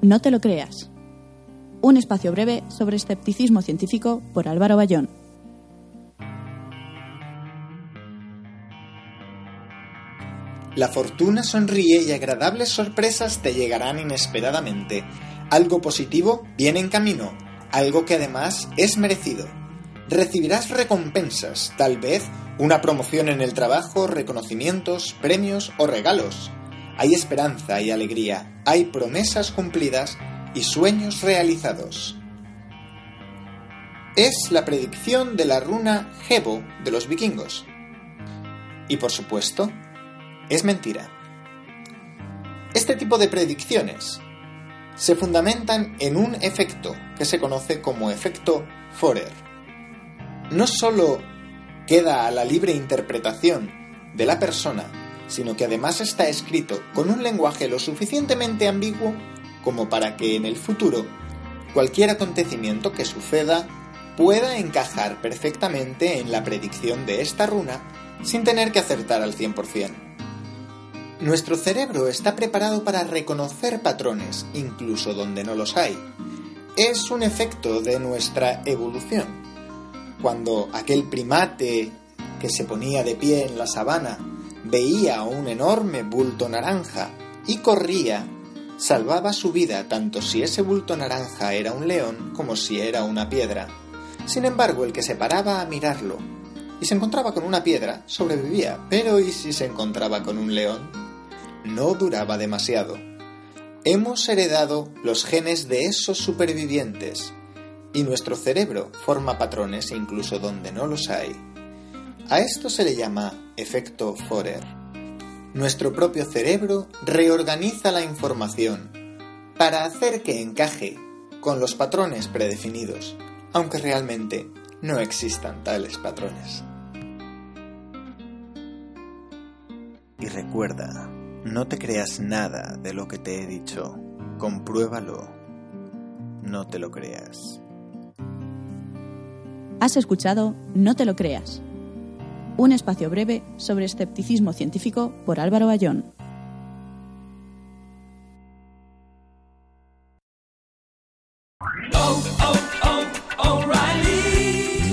No te lo creas. Un espacio breve sobre escepticismo científico por Álvaro Bayón. La fortuna sonríe y agradables sorpresas te llegarán inesperadamente. Algo positivo viene en camino, algo que además es merecido. Recibirás recompensas, tal vez una promoción en el trabajo, reconocimientos, premios o regalos. Hay esperanza y alegría, hay promesas cumplidas y sueños realizados. Es la predicción de la runa Hebo de los vikingos. Y por supuesto, es mentira. Este tipo de predicciones se fundamentan en un efecto que se conoce como efecto Forer. No solo queda a la libre interpretación de la persona sino que además está escrito con un lenguaje lo suficientemente ambiguo como para que en el futuro cualquier acontecimiento que suceda pueda encajar perfectamente en la predicción de esta runa sin tener que acertar al 100%. Nuestro cerebro está preparado para reconocer patrones, incluso donde no los hay. Es un efecto de nuestra evolución. Cuando aquel primate que se ponía de pie en la sabana veía un enorme bulto naranja y corría, salvaba su vida tanto si ese bulto naranja era un león como si era una piedra. Sin embargo, el que se paraba a mirarlo y se encontraba con una piedra sobrevivía, pero ¿y si se encontraba con un león? No duraba demasiado. Hemos heredado los genes de esos supervivientes y nuestro cerebro forma patrones incluso donde no los hay. A esto se le llama efecto Forer. Nuestro propio cerebro reorganiza la información para hacer que encaje con los patrones predefinidos, aunque realmente no existan tales patrones. Y recuerda, no te creas nada de lo que te he dicho, compruébalo, no te lo creas. Has escuchado No te lo creas un espacio breve sobre escepticismo científico por Álvaro Bayón.